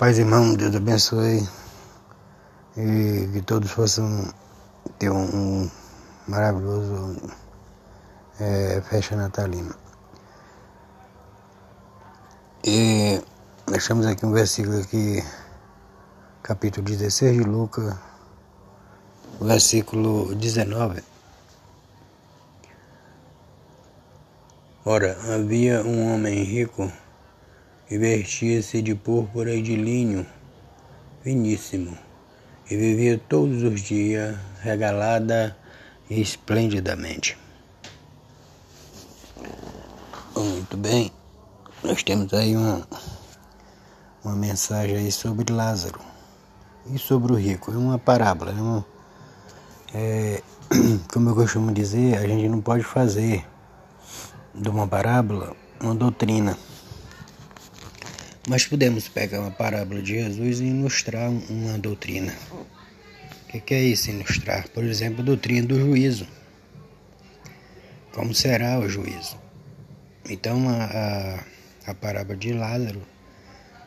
Paz, irmão, Deus abençoe e que todos possam ter um, um maravilhoso é, festa natalina. E temos aqui um versículo aqui, capítulo 16 de Lucas, versículo 19. Ora, havia um homem rico e vestia-se de púrpura e de linho finíssimo, e vivia todos os dias regalada e esplendidamente. Muito bem, nós temos aí uma, uma mensagem aí sobre Lázaro e sobre o rico. É uma parábola, é, uma, é como eu costumo dizer, a gente não pode fazer de uma parábola uma doutrina. Mas podemos pegar uma parábola de Jesus e ilustrar uma doutrina. O que é isso, ilustrar? Por exemplo, a doutrina do juízo. Como será o juízo? Então, a, a, a parábola de Lázaro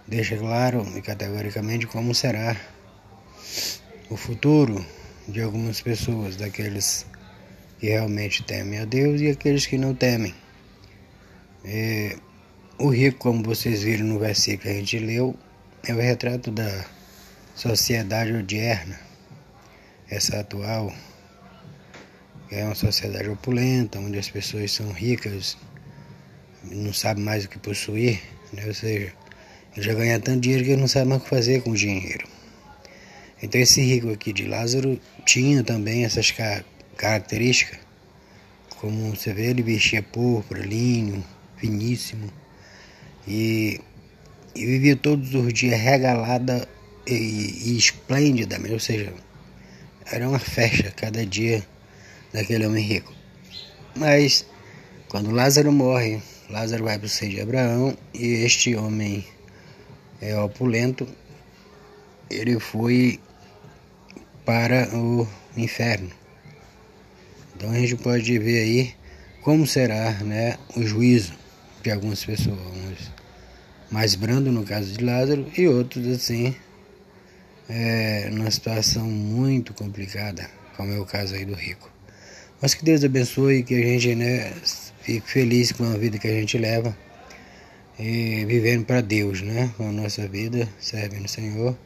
deixa claro e categoricamente como será o futuro de algumas pessoas, daqueles que realmente temem a Deus e aqueles que não temem. O rico, como vocês viram no versículo que a gente leu, é o retrato da sociedade odierna, essa atual, é uma sociedade opulenta, onde as pessoas são ricas, não sabem mais o que possuir, né? ou seja, já ganha tanto dinheiro que não sabe mais o que fazer com o dinheiro. Então esse rico aqui de Lázaro tinha também essas características, como você vê, ele vestia púrpura, linho, finíssimo, e, e vivia todos os dias regalada e, e esplêndida, ou seja, era uma festa cada dia daquele homem rico. Mas quando Lázaro morre, Lázaro vai para o seio de Abraão e este homem é opulento, ele foi para o inferno. Então a gente pode ver aí como será né, o juízo de algumas pessoas, mais brando no caso de Lázaro e outros assim é, numa situação muito complicada, como é o caso aí do rico. Mas que Deus abençoe e que a gente né, fique feliz com a vida que a gente leva e vivendo para Deus, né, com a nossa vida, servindo o Senhor,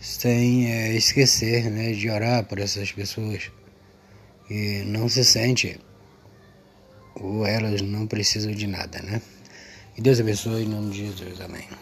sem é, esquecer né, de orar por essas pessoas que não se sente ou elas não precisam de nada, né? Que Deus abençoe em nome de Jesus. Amém.